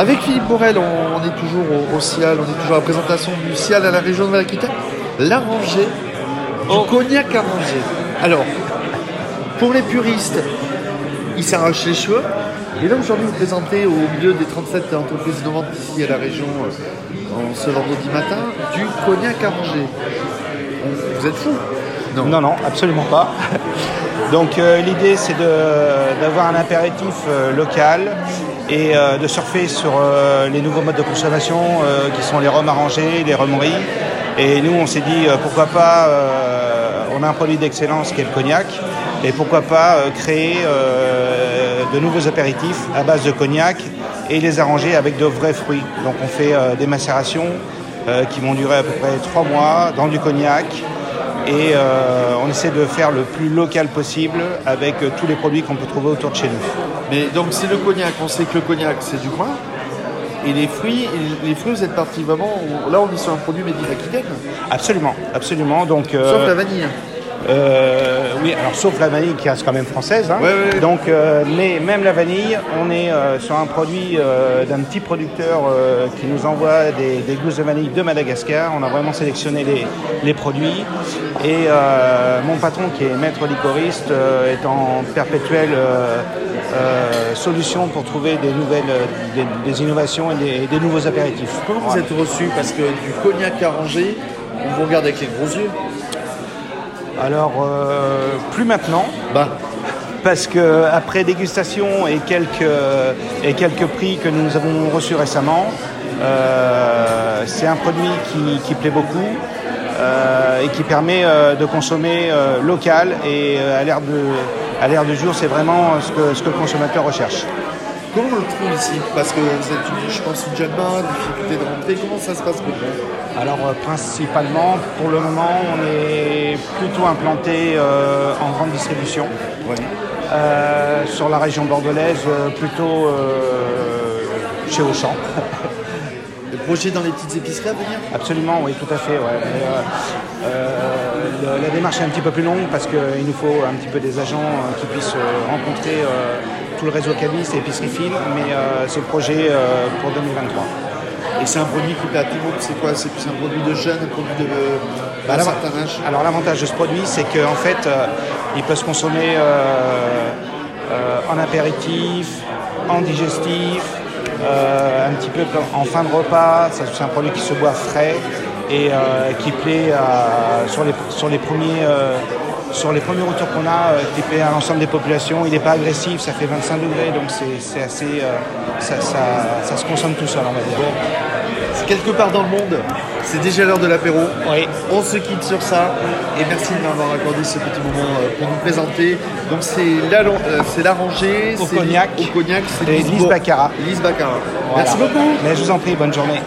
Avec Philippe Borel, on, on est toujours au, au Cial, on est toujours à la présentation du Cial à la région de Val-Aquitaine. L'arrangé, du Oh. cognac arrangé. Alors, pour les puristes, il s'arrache les cheveux. Et là, aujourd'hui, vous présentez au milieu des 37 entreprises innovantes ici à la région, euh, ce vendredi matin, du cognac. On- Vous êtes fous? Non, non, absolument pas. Donc euh, l'idée c'est d'avoir un apéritif euh, local et euh, de surfer sur euh, les nouveaux modes de consommation euh, qui sont les rhums arrangés, les rhumeries. Et nous on s'est dit pourquoi pas, on a un produit d'excellence qui est le cognac, et pourquoi pas créer de nouveaux apéritifs à base de cognac et les arranger avec de vrais fruits. Donc on fait des macérations qui vont durer à peu près trois mois dans du cognac et euh, on essaie de faire le plus local possible avec tous les produits qu'on peut trouver autour de chez nous. Mais donc c'est le cognac, on sait que le cognac c'est du coin. Et les fruits, et les fruits vous êtes parti vraiment, là on est sur un produit Aquitaine, Absolument, absolument. Donc, euh, sauf la vanille. Euh, oui, alors sauf la vanille qui reste quand même française. hein. Ouais, ouais, ouais. Donc, euh, mais même la vanille, on est euh, sur un produit euh, d'un petit producteur euh, qui nous envoie des, des gousses de vanille de Madagascar. On a vraiment sélectionné les, les produits. Et euh, mon patron, qui est maître licoriste, euh, est en perpétuelle euh, euh, solution pour trouver des nouvelles, euh, des, des innovations et des, et des nouveaux apéritifs. Comment vous êtes reçu? Parce que du cognac arrangé, on vous regarde avec les gros yeux. Alors, euh, plus maintenant. Bah, parce que après dégustation et quelques, et quelques prix que nous avons reçus récemment, euh, c'est un produit qui, qui plaît beaucoup euh, et qui permet de consommer local et à l'ère de, à l'ère du jour, c'est vraiment ce que, ce que le consommateur recherche. Comment on le trouve ici? Parce que vous êtes, une- je pense, une jeune main, difficulté de rentrer, comment ça se passe pour vous? Alors euh, principalement, pour le moment, on est plutôt implanté euh, en grande distribution. Euh, sur la région bordelaise, plutôt chez Auchan. Le projet dans les petites épiceries à venir? Absolument, oui, tout à fait. ouais. Mais, le- la démarche est un petit peu plus longue parce qu'il nous faut un petit peu des agents qui puissent rencontrer tout le réseau Cavis et épicerie fine, mais euh, c'est le projet euh, pour 2023. Et c'est un produit qui plaît à tout le monde, c'est quoi? C'est plus un produit de jeune, un produit de Bah, certain âge Alors l'avantage de ce produit, c'est qu'en fait, euh, il peut se consommer en apéritif, en digestif, un petit peu en fin de repas. C'est un produit qui se boit frais et qui plaît sur, les, sur les premiers. Sur les premiers retours qu'on a, euh, plaît à l'ensemble des populations, il n'est pas agressif, ça fait 25 degrés, donc c'est assez, euh, ça, ça- ça se consomme tout seul, on va dire. C'est quelque part dans le monde, c'est déjà l'heure de l'apéro. Oui. On se quitte sur ça et merci de m'avoir accordé ce petit moment euh, pour nous présenter. Donc c'est euh, c'est Au cognac. C'est Lise Baccarat. Lise Baccarat. Voilà. Merci beaucoup. Mais je vous en prie, bonne journée.